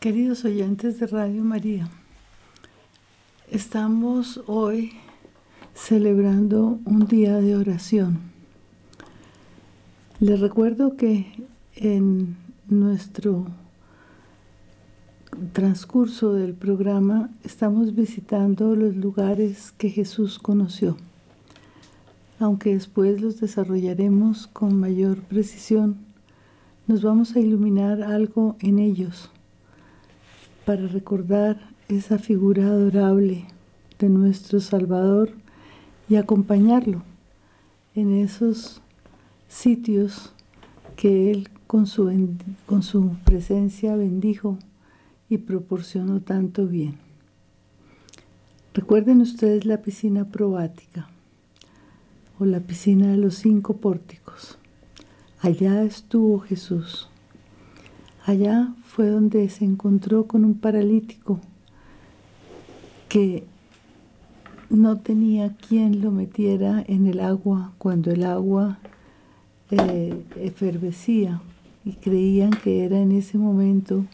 Queridos oyentes de Radio María, estamos hoy celebrando un día de oración. Les recuerdo que en nuestro transcurso del programa estamos visitando los lugares que Jesús conoció, aunque después los desarrollaremos con mayor precisión, nos vamos a iluminar algo en ellos para recordar esa figura adorable de nuestro Salvador y acompañarlo en esos sitios que Él con su, con su presencia bendijo y proporcionó tanto bien. Recuerden ustedes la piscina probática o la piscina de los cinco pórticos. Allá estuvo Jesús. Allá fue donde se encontró con un paralítico que no tenía quien lo metiera en el agua cuando el agua eh, efervecía y creían que era en ese momento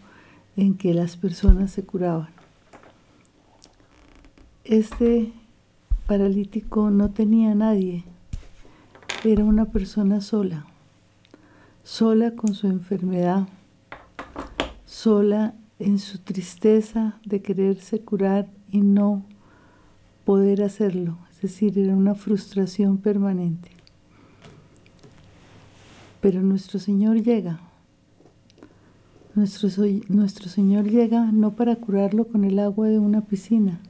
en que las personas se curaban. Este paralítico no tenía nadie, era una persona sola, sola con su enfermedad, sola en su tristeza de quererse curar y no poder hacerlo, es decir, era una frustración permanente. Pero nuestro Señor llega nuestro, Señor llega no para curarlo con el agua de una piscina,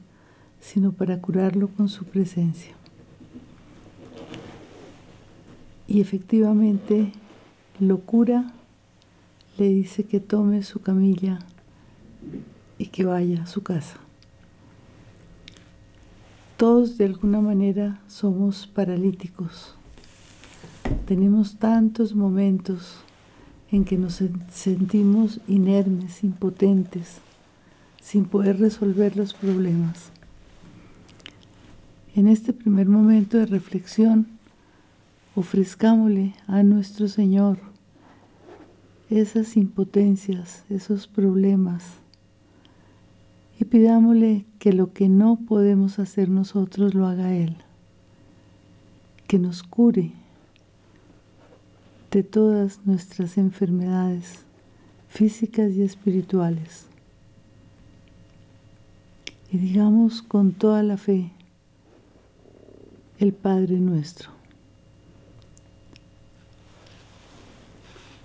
sino para curarlo con su presencia. Y efectivamente lo cura, le dice que tome su camilla y que vaya a su casa. Todos de alguna manera somos paralíticos. Tenemos tantos momentos en que nos sentimos inermes, impotentes, sin poder resolver los problemas. En este primer momento de reflexión, ofrezcámosle a nuestro Señor esas impotencias, esos problemas, y pidámosle que lo que no podemos hacer nosotros lo haga Él, que nos cure de todas nuestras enfermedades físicas y espirituales. Y digamos con toda la fe, el Padre nuestro.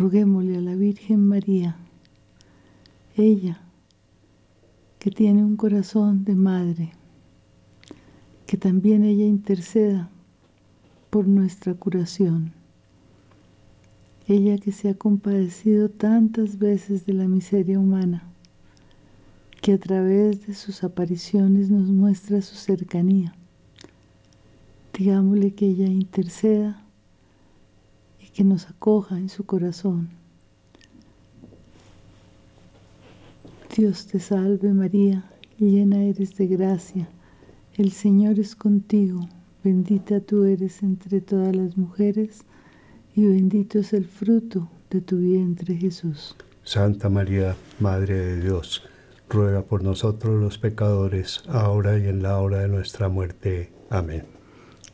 Roguémosle a la Virgen María, ella que tiene un corazón de madre, que también ella interceda por nuestra curación ella que se ha compadecido tantas veces de la miseria humana, que a través de sus apariciones nos muestra su cercanía. Digámosle que ella interceda que nos acoja en su corazón. Dios te salve María, llena eres de gracia, el Señor es contigo, bendita tú eres entre todas las mujeres, y bendito es el fruto de tu vientre Jesús. Santa María, Madre de Dios, ruega por nosotros los pecadores, ahora y en la hora de nuestra muerte. Amén.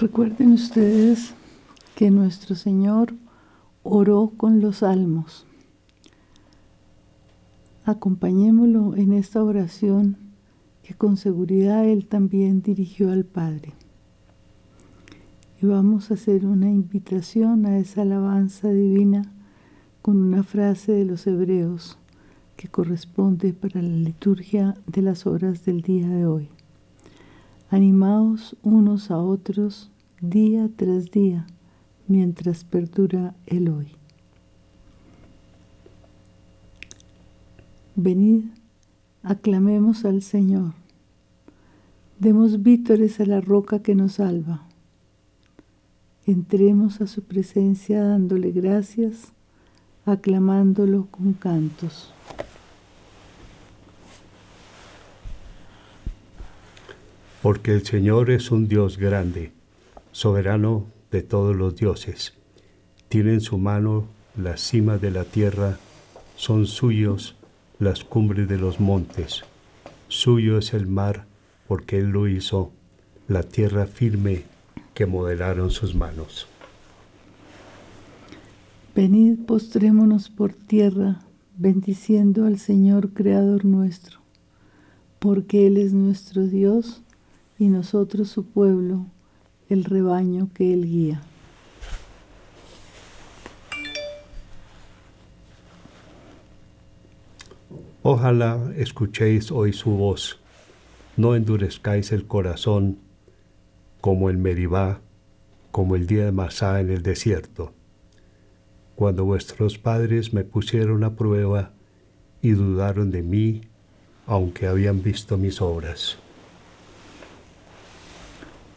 Recuerden ustedes que nuestro Señor oró con los salmos. Acompañémoslo en esta oración que con seguridad Él también dirigió al Padre. Y vamos a hacer una invitación a esa alabanza divina con una frase de los hebreos que corresponde para la liturgia de las horas del día de hoy. Animaos unos a otros día tras día mientras perdura el hoy. Venid, aclamemos al Señor, demos vítores a la roca que nos salva, entremos a su presencia dándole gracias, aclamándolo con cantos. porque el Señor es un Dios grande, soberano de todos los dioses. Tiene en su mano las cimas de la tierra, son suyos las cumbres de los montes. Suyo es el mar, porque Él lo hizo, la tierra firme que modelaron sus manos. Venid, postrémonos por tierra, bendiciendo al Señor Creador nuestro, porque Él es nuestro Dios y nosotros su pueblo, el rebaño que Él guía. Ojalá escuchéis hoy su voz, no endurezcáis el corazón como el Meribá, como el día de Masá en el desierto, cuando vuestros padres me pusieron a prueba y dudaron de mí, aunque habían visto mis obras.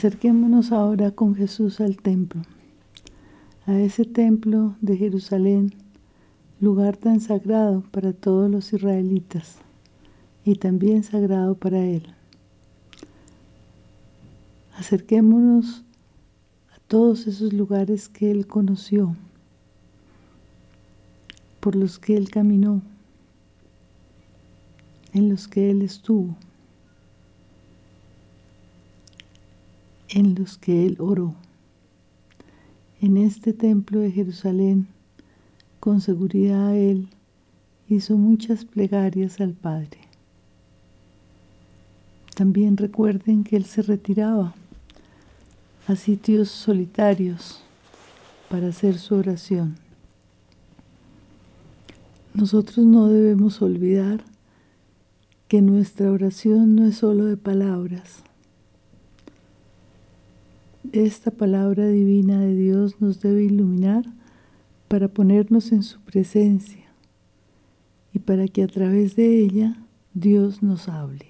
Acerquémonos ahora con Jesús al templo, a ese templo de Jerusalén, lugar tan sagrado para todos los israelitas y también sagrado para Él. Acerquémonos a todos esos lugares que Él conoció, por los que Él caminó, en los que Él estuvo. En los que él oró. En este templo de Jerusalén, con seguridad él hizo muchas plegarias al Padre. También recuerden que él se retiraba a sitios solitarios para hacer su oración. Nosotros no debemos olvidar que nuestra oración no es solo de palabras, esta palabra divina de Dios nos debe iluminar para ponernos en su presencia y para que a través de ella Dios nos hable.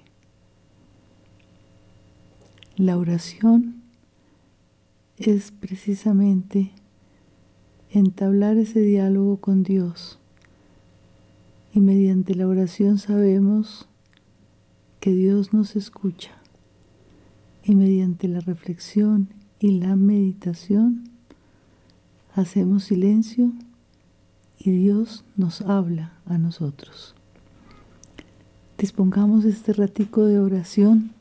La oración es precisamente entablar ese diálogo con Dios y mediante la oración sabemos que Dios nos escucha y mediante la reflexión y la meditación hacemos silencio y Dios nos habla a nosotros. Dispongamos este ratico de oración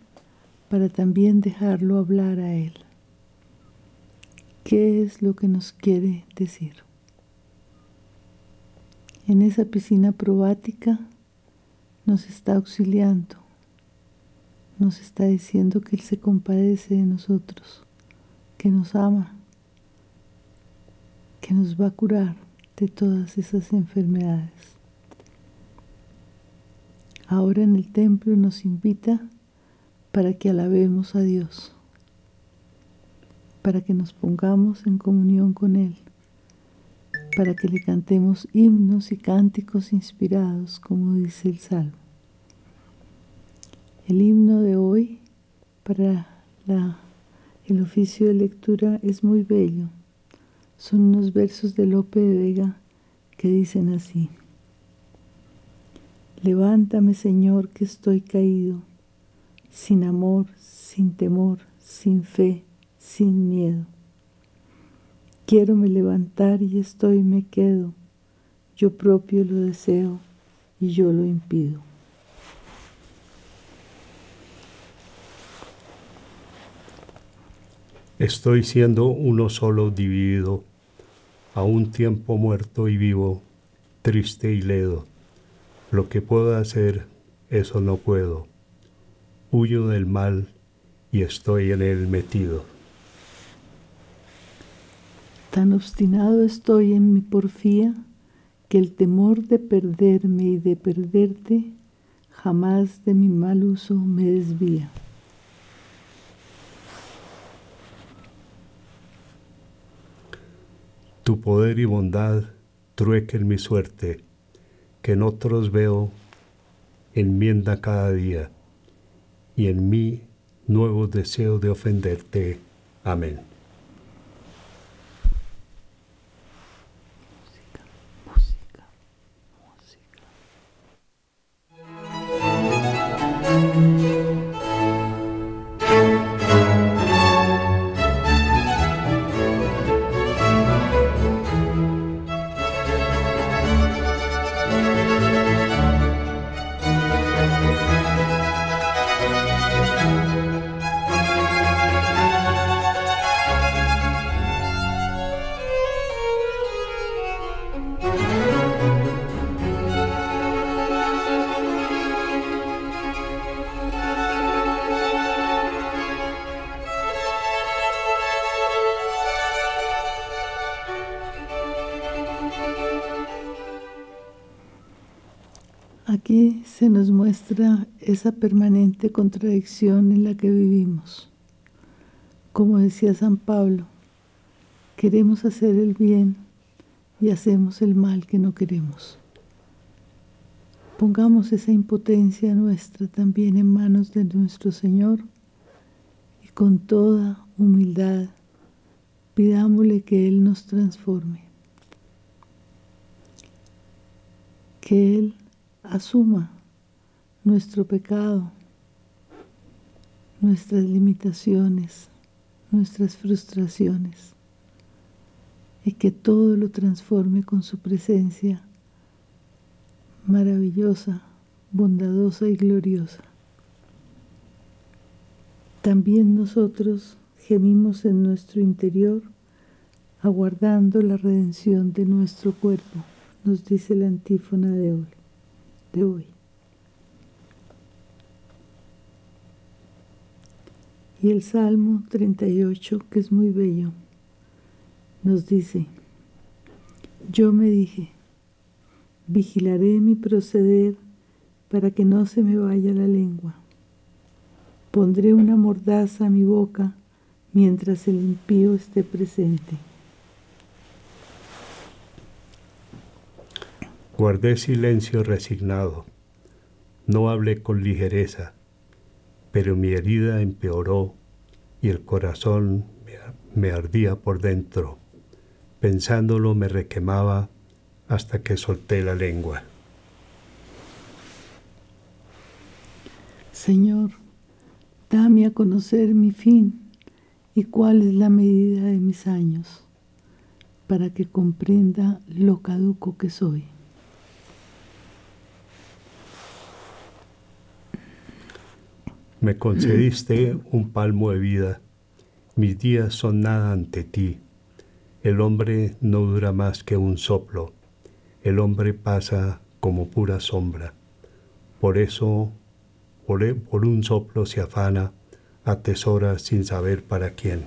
para también dejarlo hablar a Él. ¿Qué es lo que nos quiere decir? En esa piscina probática nos está auxiliando, nos está diciendo que Él se compadece de nosotros, que nos ama, que nos va a curar de todas esas enfermedades. Ahora en el templo nos invita para que alabemos a Dios, para que nos pongamos en comunión con Él, para que le cantemos himnos y cánticos inspirados, como dice el Salmo. El himno de hoy para el oficio de lectura es muy bello son unos versos de Lope de Vega que dicen así. Levántame, Señor, que estoy caído, sin amor, sin temor, sin fe, sin miedo. Quiero me levantar y estoy me quedo, yo propio lo deseo y yo lo impido. Estoy siendo uno solo dividido a un tiempo muerto y vivo, triste y ledo. Lo que puedo hacer, eso no puedo. Huyo del mal y estoy en él metido. Tan obstinado estoy en mi porfía que el temor de perderme y de perderte jamás de mi mal uso me desvía. Tu poder y bondad truequen mi suerte, que en otros veo enmienda cada día, y en mí nuevo deseo de ofenderte. Amén. Esa permanente contradicción en la que vivimos. Como decía San Pablo, queremos hacer el bien y hacemos el mal que no queremos. Pongamos esa impotencia nuestra también en manos de nuestro Señor y con toda humildad pidámosle que Él nos transforme, que Él asuma nuestro pecado, nuestras limitaciones, nuestras frustraciones y que todo lo transforme con su presencia maravillosa, bondadosa y gloriosa. También nosotros gemimos en nuestro interior aguardando la redención de nuestro cuerpo, nos dice la antífona de hoy de hoy. Y el Salmo 38, que es muy bello, nos dice, yo me dije, vigilaré mi proceder para que no se me vaya la lengua. Pondré una mordaza a mi boca mientras el impío esté presente. Guardé silencio resignado, no hablé con ligereza, pero mi herida empeoró y el corazón me ardía por dentro. Pensándolo me requemaba hasta que solté la lengua. Señor, dame a conocer mi fin y cuál es la medida de mis años, para que comprenda lo caduco que soy. Me concediste un palmo de vida, mis días son nada ante ti. El hombre no dura más que un soplo, el hombre pasa como pura sombra. Por eso, por, e, por un soplo se afana, atesora sin saber para quién.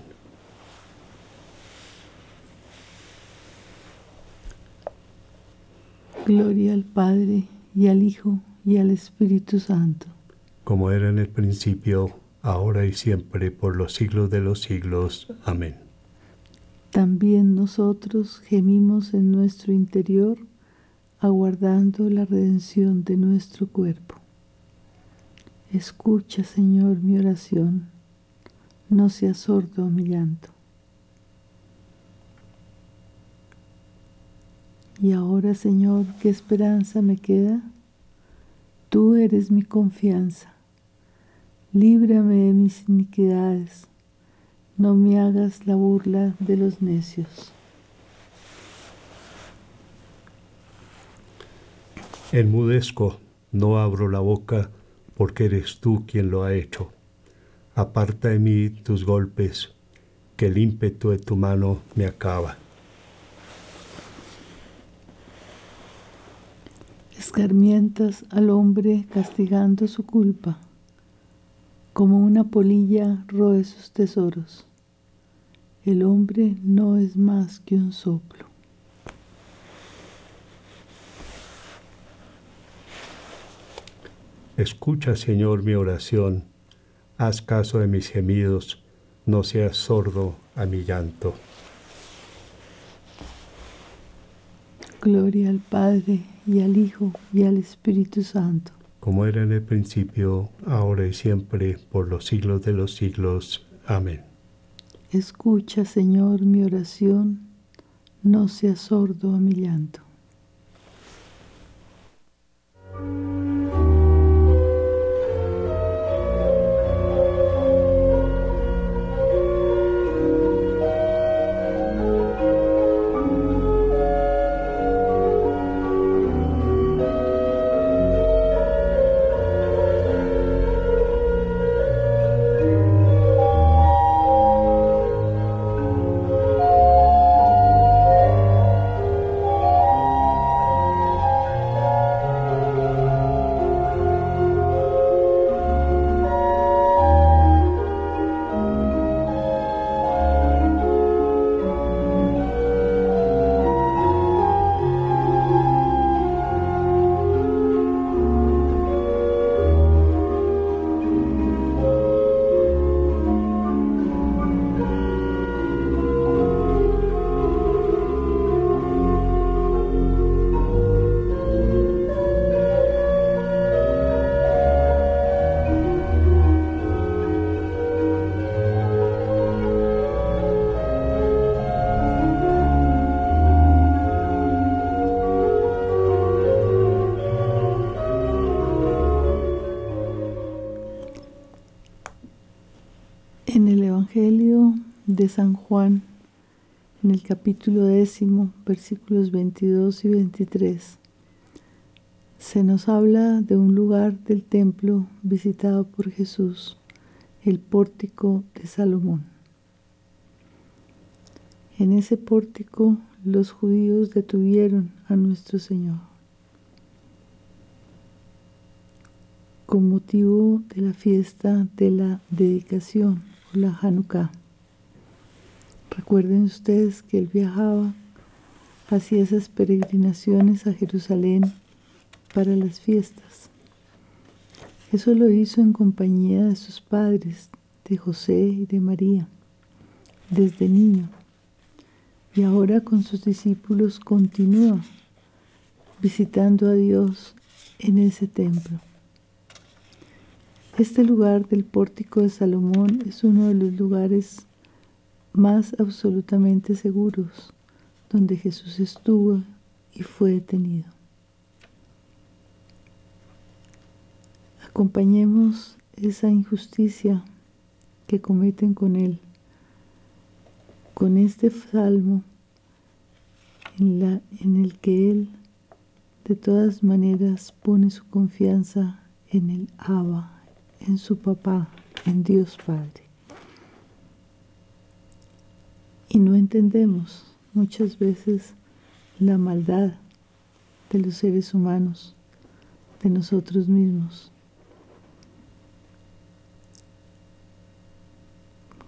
Gloria al Padre y al Hijo y al Espíritu Santo como era en el principio, ahora y siempre, por los siglos de los siglos. Amén. También nosotros gemimos en nuestro interior, aguardando la redención de nuestro cuerpo. Escucha, Señor, mi oración, no seas sordo a mi llanto. Y ahora, Señor, ¿qué esperanza me queda? Tú eres mi confianza líbrame de mis iniquidades, no me hagas la burla de los necios. Enmudezco, no abro la boca, porque eres tú quien lo ha hecho. Aparta de mí tus golpes, que el ímpetu de tu mano me acaba. Escarmientas al hombre castigando su culpa como una polilla roe sus tesoros. El hombre no es más que un soplo. Escucha, Señor, mi oración, haz caso de mis gemidos, no seas sordo a mi llanto. Gloria al Padre y al Hijo y al Espíritu Santo como era en el principio, ahora y siempre, por los siglos de los siglos. Amén. Escucha, Señor, mi oración, no seas sordo a mi llanto. Capítulo décimo, versículos 22 y 23, se nos habla de un lugar del templo visitado por Jesús, el pórtico de Salomón. En ese pórtico los judíos detuvieron a nuestro Señor. con motivo de la fiesta de la dedicación la Hanukkah. Recuerden ustedes que él viajaba hacía esas peregrinaciones a Jerusalén para las fiestas. Eso lo hizo en compañía de sus padres, de José y de María, desde niño. Y ahora con sus discípulos continúa visitando a Dios en ese templo. Este lugar del pórtico de Salomón es uno de los lugares más absolutamente seguros donde Jesús estuvo y fue detenido. Acompañemos esa injusticia que cometen con Él, con este salmo en, la, en el que Él de todas maneras pone su confianza en el Abba, en su papá, en Dios Padre. Y no entendemos muchas veces la maldad de los seres humanos, de nosotros mismos.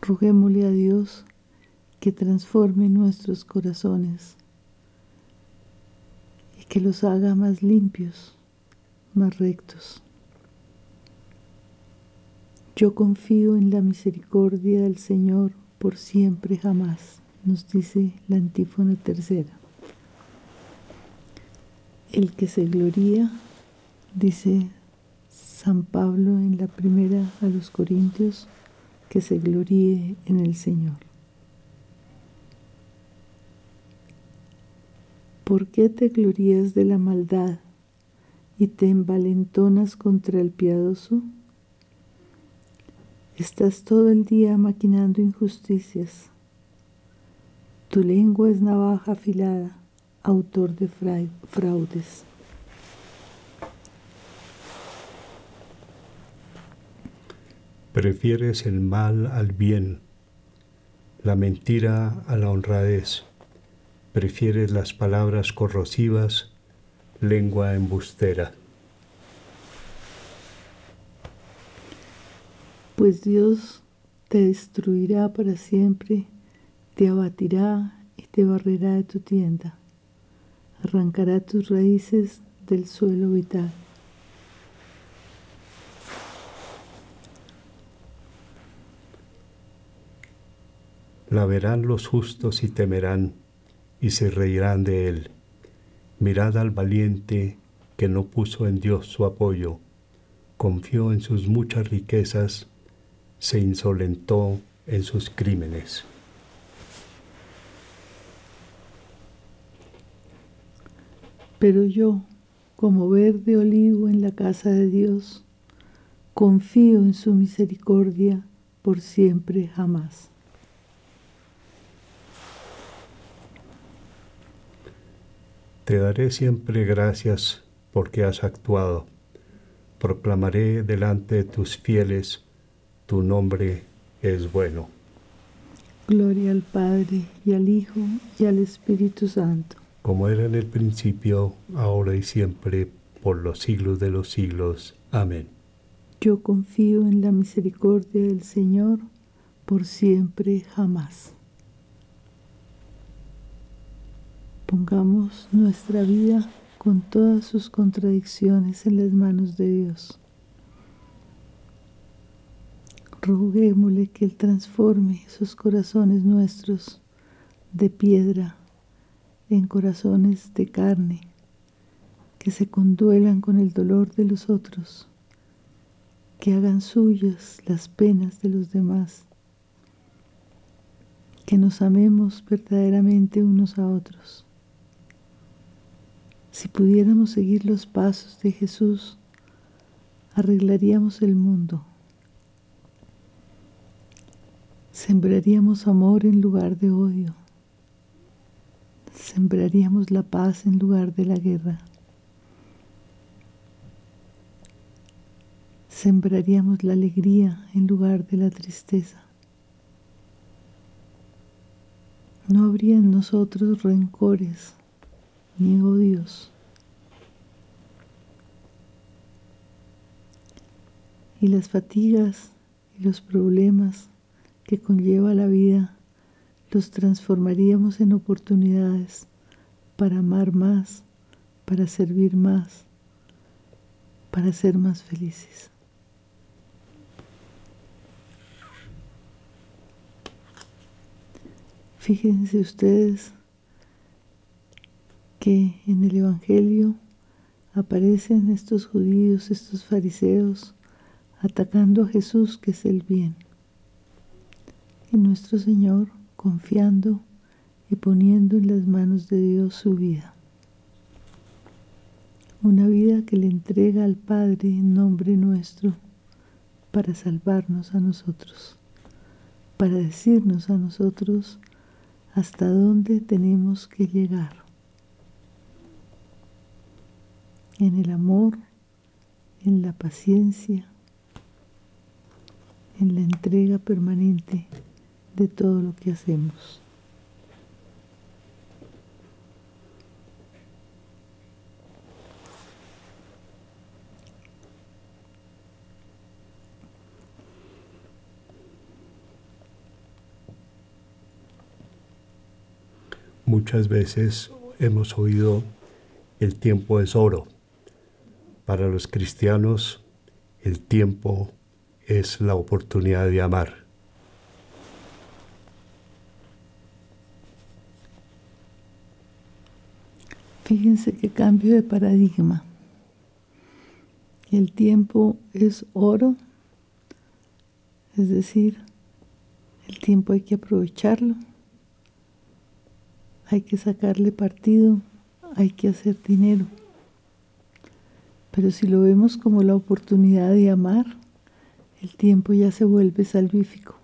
Roguémosle a Dios que transforme nuestros corazones y que los haga más limpios, más rectos. Yo confío en la misericordia del Señor por siempre jamás, nos dice la antífona tercera. El que se gloría, dice San Pablo en la primera a los Corintios, que se gloríe en el Señor. ¿Por qué te glorías de la maldad y te envalentonas contra el piadoso? Estás todo el día maquinando injusticias. Tu lengua es navaja afilada, autor de fraudes. Prefieres el mal al bien, la mentira a la honradez. Prefieres las palabras corrosivas, lengua embustera. Pues Dios te destruirá para siempre, te abatirá y te barrerá de tu tienda, arrancará tus raíces del suelo vital. La verán los justos y temerán, y se reirán de él. Mirad al valiente que no puso en Dios su apoyo, confió en sus muchas riquezas, se insolentó en sus crímenes. Pero yo, como verde olivo en la casa de Dios, confío en su misericordia por siempre jamás. Te daré siempre gracias porque has actuado. Proclamaré delante de tus fieles, tu nombre es bueno. Gloria al Padre y al Hijo y al Espíritu Santo. Como era en el principio, ahora y siempre, por los siglos de los siglos. Amén. Yo confío en la misericordia del Señor por siempre jamás. Pongamos nuestra vida con todas sus contradicciones en las manos de Dios. Roguémosle que Él transforme esos corazones nuestros de piedra en corazones de carne, que se conduelan con el dolor de los otros, que hagan suyas las penas de los demás, que nos amemos verdaderamente unos a otros. Si pudiéramos seguir los pasos de Jesús, arreglaríamos el mundo. Sembraríamos amor en lugar de odio. Sembraríamos la paz en lugar de la guerra. Sembraríamos la alegría en lugar de la tristeza. No habría en nosotros rencores ni odios. Y las fatigas y los problemas que conlleva la vida los transformaríamos en oportunidades para amar más, para servir más, para ser más felices. Fíjense ustedes que en el Evangelio aparecen estos judíos, estos fariseos, atacando a Jesús, que es el bien. Y nuestro Señor, confiando y poniendo en las manos de Dios su vida. Una vida que le entrega al Padre en nombre nuestro para salvarnos a nosotros, para decirnos a nosotros hasta dónde tenemos que llegar. En el amor, en la paciencia, en la entrega permanente de todo lo que hacemos. Muchas veces hemos oído el tiempo es oro. Para los cristianos el tiempo es la oportunidad de amar. Fíjense qué cambio de paradigma. El tiempo es oro, es decir, el tiempo hay que aprovecharlo hay que sacarle partido, hay que hacer dinero. Pero si lo vemos como la oportunidad de amar, el tiempo ya se vuelve salvífico.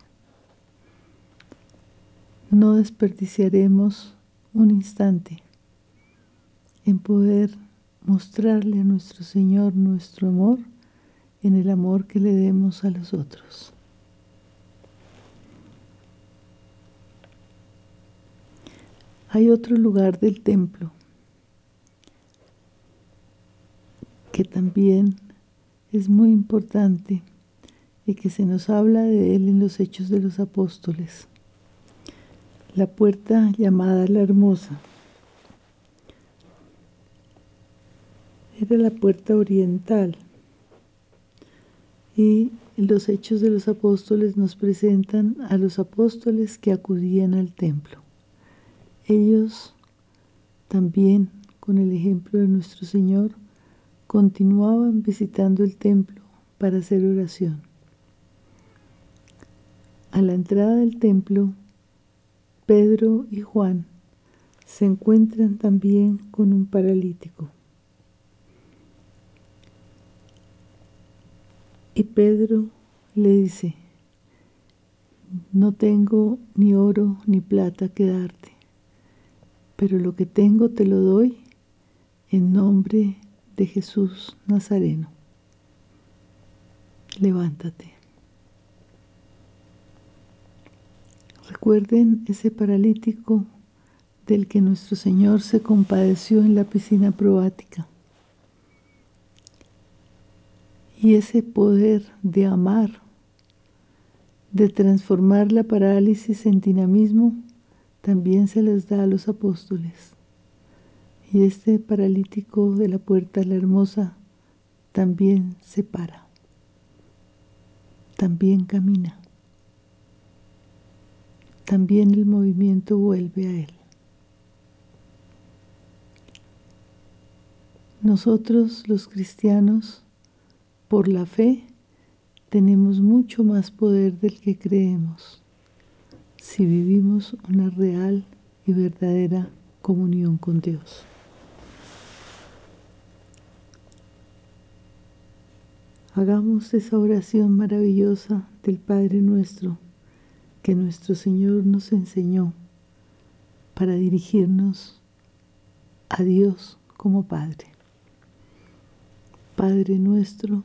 No desperdiciaremos un instante en poder mostrarle a nuestro Señor nuestro amor en el amor que le demos a los otros. Hay otro lugar del templo que también es muy importante y que se nos habla de él en los Hechos de los Apóstoles. La puerta llamada la Hermosa. La puerta oriental y los Hechos de los Apóstoles nos presentan a los apóstoles que acudían al templo. Ellos también, con el ejemplo de nuestro Señor, continuaban visitando el templo para hacer oración. A la entrada del templo, Pedro y Juan se encuentran también con un paralítico. Y Pedro le dice, no tengo ni oro ni plata que darte, pero lo que tengo te lo doy en nombre de Jesús Nazareno. Levántate. Recuerden ese paralítico del que nuestro Señor se compadeció en la piscina probática. Y ese poder de amar, de transformar la parálisis en dinamismo, también se les da a los apóstoles. Y este paralítico de la puerta la hermosa también se para, también camina, también el movimiento vuelve a él. Nosotros los cristianos, por la fe, tenemos mucho más poder del que creemos si vivimos una real y verdadera comunión con Dios. Hagamos esa oración maravillosa del Padre nuestro que nuestro Señor nos enseñó para dirigirnos a Dios como Padre. Padre nuestro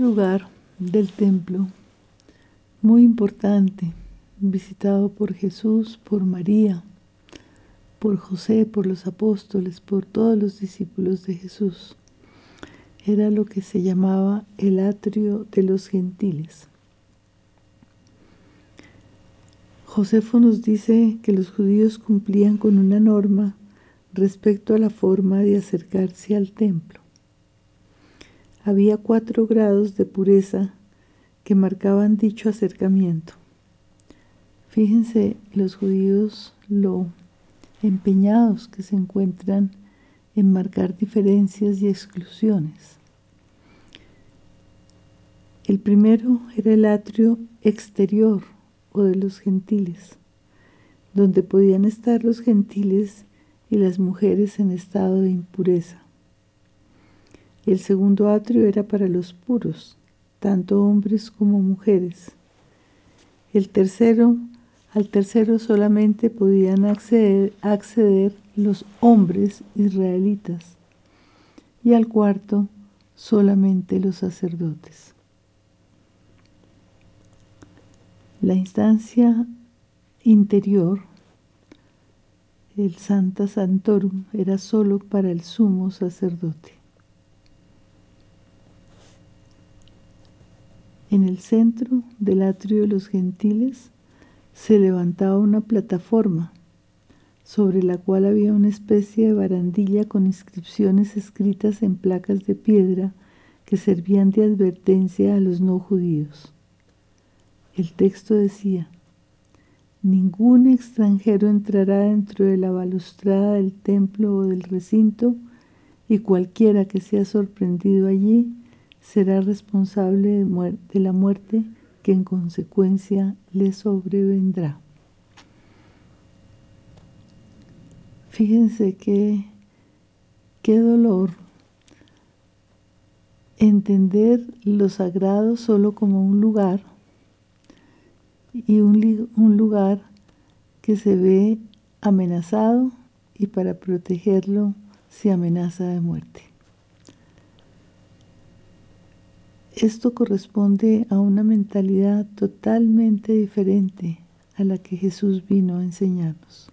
Lugar del templo muy importante, visitado por Jesús, por María, por José, por los apóstoles, por todos los discípulos de Jesús. Era lo que se llamaba el atrio de los gentiles. Josefo nos dice que los judíos cumplían con una norma respecto a la forma de acercarse al templo había cuatro grados de pureza que marcaban dicho acercamiento. Fíjense los judíos lo empeñados que se encuentran en marcar diferencias y exclusiones. El primero era el atrio exterior o de los gentiles, donde podían estar los gentiles y las mujeres en estado de impureza. El segundo atrio era para los puros, tanto hombres como mujeres. El tercero, al tercero solamente podían acceder, acceder los hombres israelitas y al cuarto solamente los sacerdotes. La instancia interior, el Santa Santorum, era solo para el sumo sacerdote. En el centro del atrio de los gentiles se levantaba una plataforma sobre la cual había una especie de barandilla con inscripciones escritas en placas de piedra que servían de advertencia a los no judíos. El texto decía, Ningún extranjero entrará dentro de la balustrada del templo o del recinto y cualquiera que sea sorprendido allí será responsable de, la muerte que en consecuencia le sobrevendrá. Fíjense que qué dolor entender lo sagrado solo como un lugar y un, un lugar que se ve amenazado y para protegerlo se amenaza de muerte. Esto corresponde a una mentalidad totalmente diferente a la que Jesús vino a enseñarnos.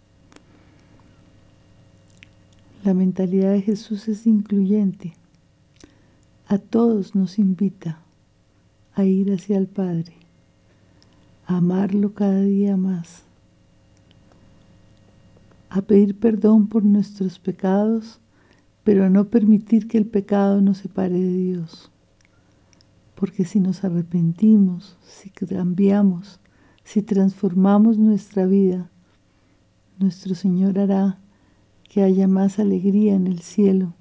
La mentalidad de Jesús es incluyente. A todos nos invita a ir hacia el Padre, a amarlo cada día más, a pedir perdón por nuestros pecados, pero a no permitir que el pecado nos separe de Dios porque si nos arrepentimos, si cambiamos, si transformamos nuestra vida, nuestro Señor hará que haya más alegría en el cielo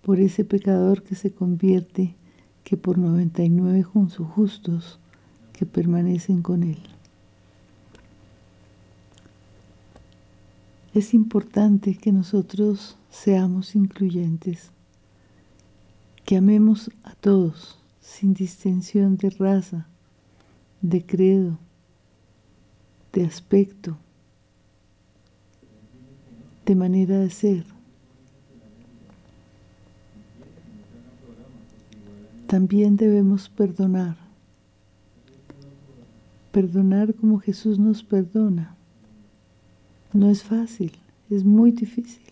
por ese pecador que se convierte que por 99 justos que permanecen con Él. Es importante que nosotros seamos incluyentes, que amemos a todos sin distinción de raza, de credo, de aspecto, de manera de ser. También debemos perdonar, perdonar como Jesús nos perdona. No es fácil, es muy difícil.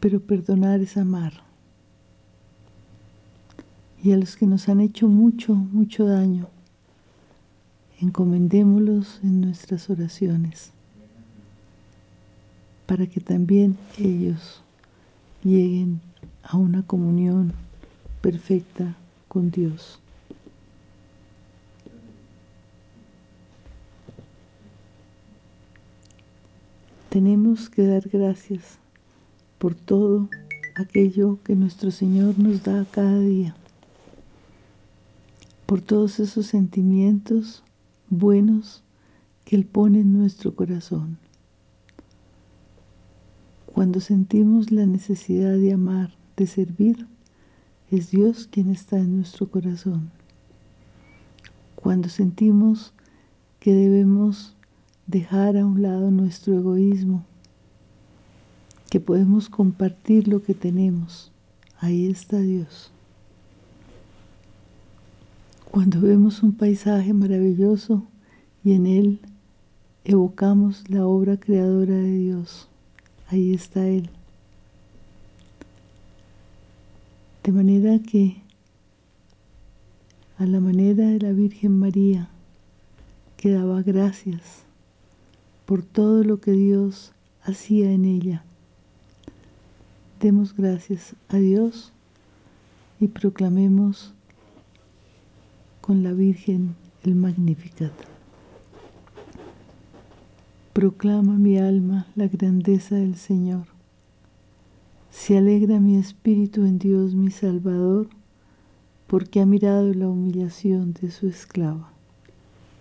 Pero perdonar es amar. Y a los que nos han hecho mucho, mucho daño, encomendémoslos en nuestras oraciones para que también ellos lleguen a una comunión perfecta con Dios. Tenemos que dar gracias por todo aquello que nuestro Señor nos da cada día, por todos esos sentimientos buenos que Él pone en nuestro corazón. Cuando sentimos la necesidad de amar, de servir, es Dios quien está en nuestro corazón. Cuando sentimos que debemos dejar a un lado nuestro egoísmo, que podemos compartir lo que tenemos. Ahí está Dios. Cuando vemos un paisaje maravilloso y en él evocamos la obra creadora de Dios, ahí está Él. De manera que, a la manera de la Virgen María, que daba gracias por todo lo que Dios hacía en ella. Demos gracias a Dios y proclamemos con la Virgen el Magnificat. Proclama mi alma la grandeza del Señor. Se alegra mi espíritu en Dios mi Salvador, porque ha mirado la humillación de su esclava.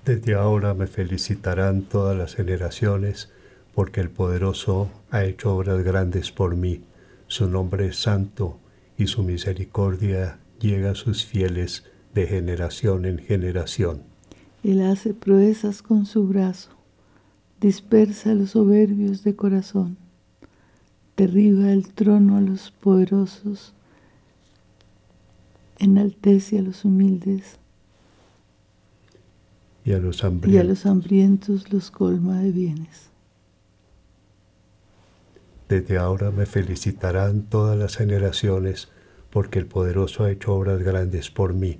Desde ahora me felicitarán todas las generaciones, porque el poderoso ha hecho obras grandes por mí. Su nombre es santo y su misericordia llega a sus fieles de generación en generación. Él hace proezas con su brazo, dispersa a los soberbios de corazón, derriba el trono a los poderosos, enaltece a los humildes y a los hambrientos, los, colma de bienes. Desde ahora me felicitarán todas las generaciones, porque el poderoso ha hecho obras grandes por mí.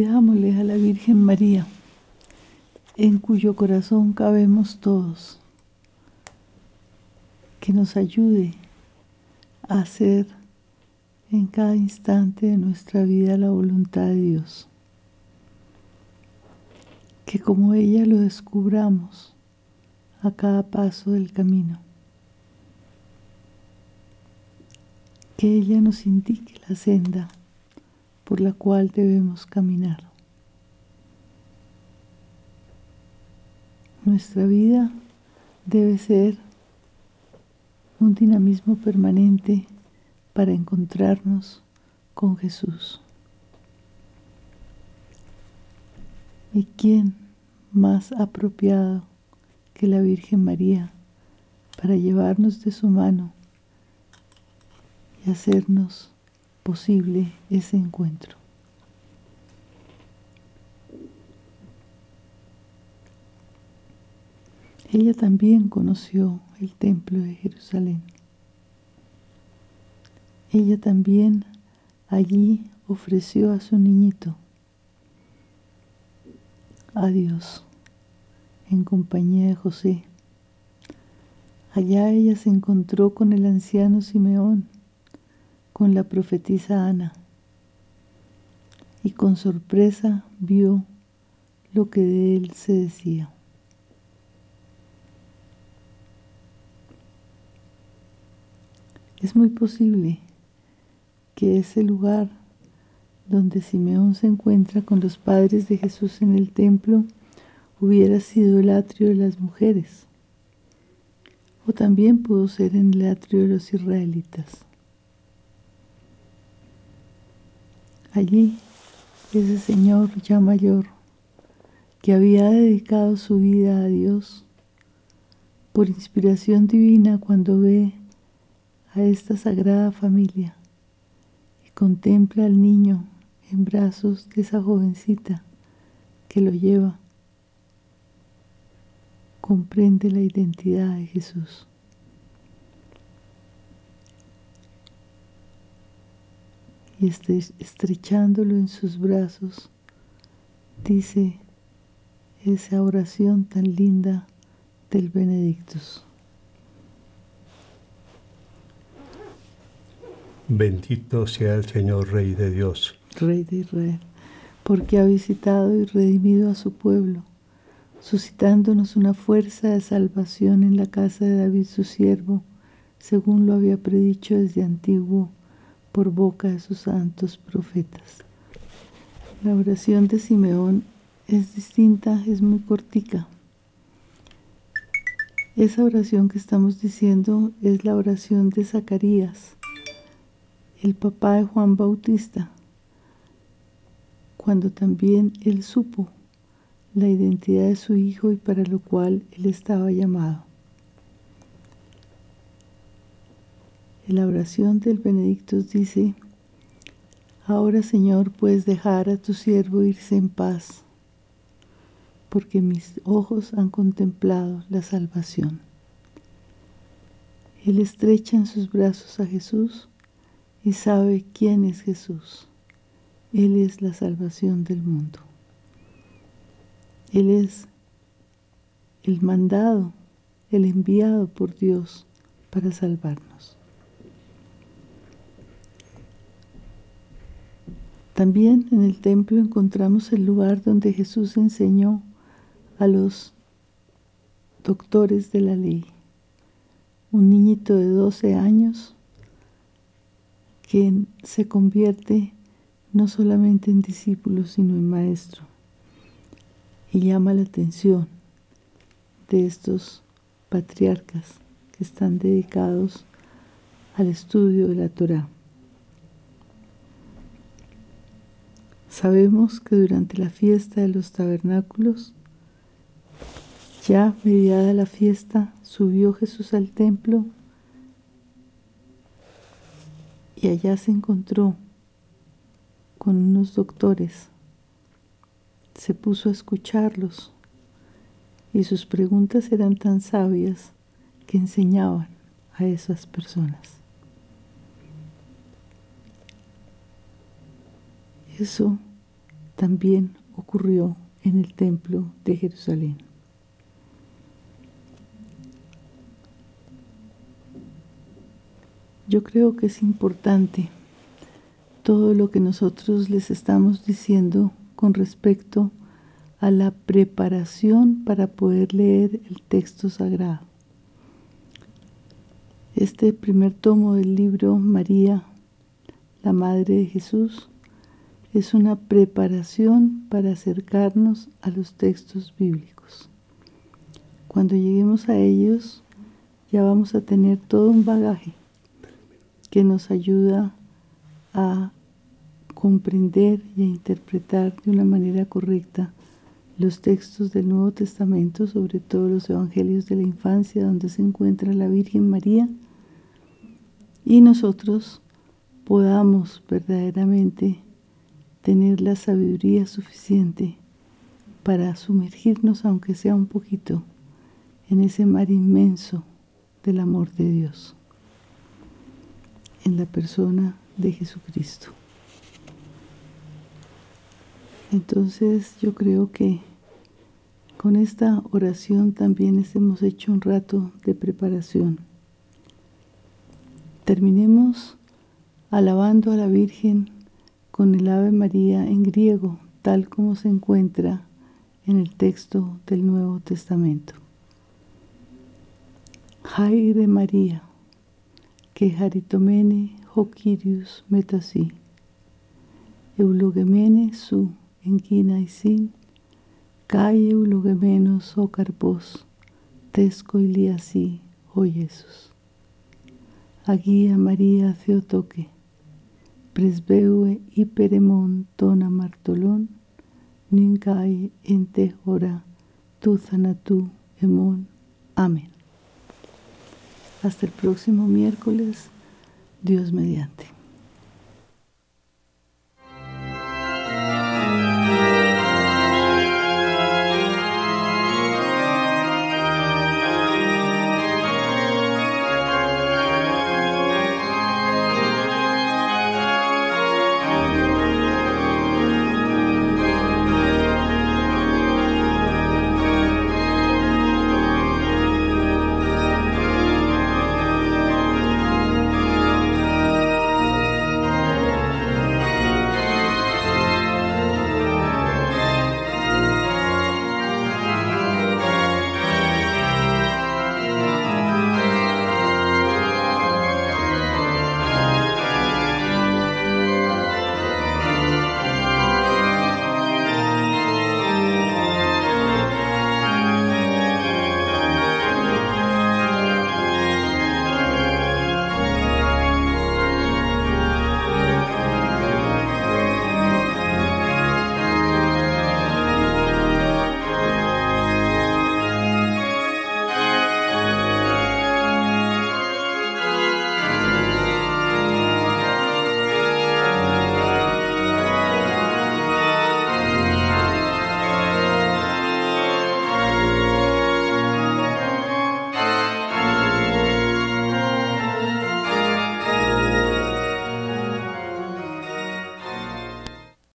Pidámosle a la Virgen María, en cuyo corazón cabemos todos, que nos ayude a hacer en cada instante de nuestra vida la voluntad de Dios. Que como ella lo descubramos a cada paso del camino. Que ella nos indique la senda por la cual debemos caminar. Nuestra vida debe ser un dinamismo permanente para encontrarnos con Jesús. ¿Y quién más apropiado que la Virgen María para llevarnos de su mano y hacernos posible ese encuentro. Ella también conoció el templo de Jerusalén. Ella también allí ofreció a su niñito a Dios en compañía de José. Allá ella se encontró con el anciano Simeón con la profetisa Ana y con sorpresa vio lo que de él se decía. Es muy posible que ese lugar donde Simeón se encuentra con los padres de Jesús en el templo hubiera sido el atrio de las mujeres, o también pudo ser en el atrio de los israelitas. Allí, ese Señor ya mayor, que había dedicado su vida a Dios, por inspiración divina cuando ve a esta sagrada familia y contempla al niño en brazos de esa jovencita que lo lleva, comprende la identidad de Jesús. Y estrechándolo en sus brazos, dice esa oración tan linda del Benedictus. Bendito sea el Señor Rey de Dios. Rey de Israel, porque ha visitado y redimido a su pueblo, suscitándonos una fuerza de salvación en la casa de David su siervo, según lo había predicho desde antiguo por boca de sus santos profetas. La oración de Simeón es distinta, es muy cortica. Esa oración que estamos diciendo es la oración de Zacarías, el papá de Juan Bautista, cuando también él supo la identidad de su hijo y para lo cual él estaba llamado. La oración del Benedictus dice, Ahora Señor puedes dejar a tu siervo irse en paz, porque mis ojos han contemplado la salvación. Él estrecha en sus brazos a Jesús y sabe quién es Jesús. Él es la salvación del mundo. Él es el mandado, el enviado por Dios para salvarnos. También en el templo encontramos el lugar donde Jesús enseñó a los doctores de la ley. Un niñito de 12 años que se convierte no solamente en discípulo, sino en maestro. Y llama la atención de estos patriarcas que están dedicados al estudio de la Torah. Sabemos que durante la fiesta de los tabernáculos, ya mediada la fiesta, subió Jesús al templo y allá se encontró con unos doctores. Se puso a escucharlos y sus preguntas eran tan sabias que enseñaban a esas personas. Eso también ocurrió en el templo de Jerusalén. Yo creo que es importante todo lo que nosotros les estamos diciendo con respecto a la preparación para poder leer el texto sagrado. Este primer tomo del libro María, la Madre de Jesús, es una preparación para acercarnos a los textos bíblicos. Cuando lleguemos a ellos, ya vamos a tener todo un bagaje que nos ayuda a comprender y a interpretar de una manera correcta los textos del Nuevo Testamento, sobre todo los evangelios de la infancia, donde se encuentra la Virgen María, y nosotros podamos verdaderamente tener la sabiduría suficiente para sumergirnos, aunque sea un poquito, en ese mar inmenso del amor de Dios, en la persona de Jesucristo. Entonces yo creo que con esta oración también hemos hecho un rato de preparación. Terminemos alabando a la Virgen con el Ave María en griego, tal como se encuentra en el texto del Nuevo Testamento. Jaire María, que haritomene hokirius metasi, eulogemene su y sin Calle ulogemenos o carpos, tesco iliasi, oh Jesús. Aguía María Theotoque, presbeue hiperemon tona martolón, nincae ente ora, tu zanatú emon. Amén. Hasta el próximo miércoles, Dios mediante.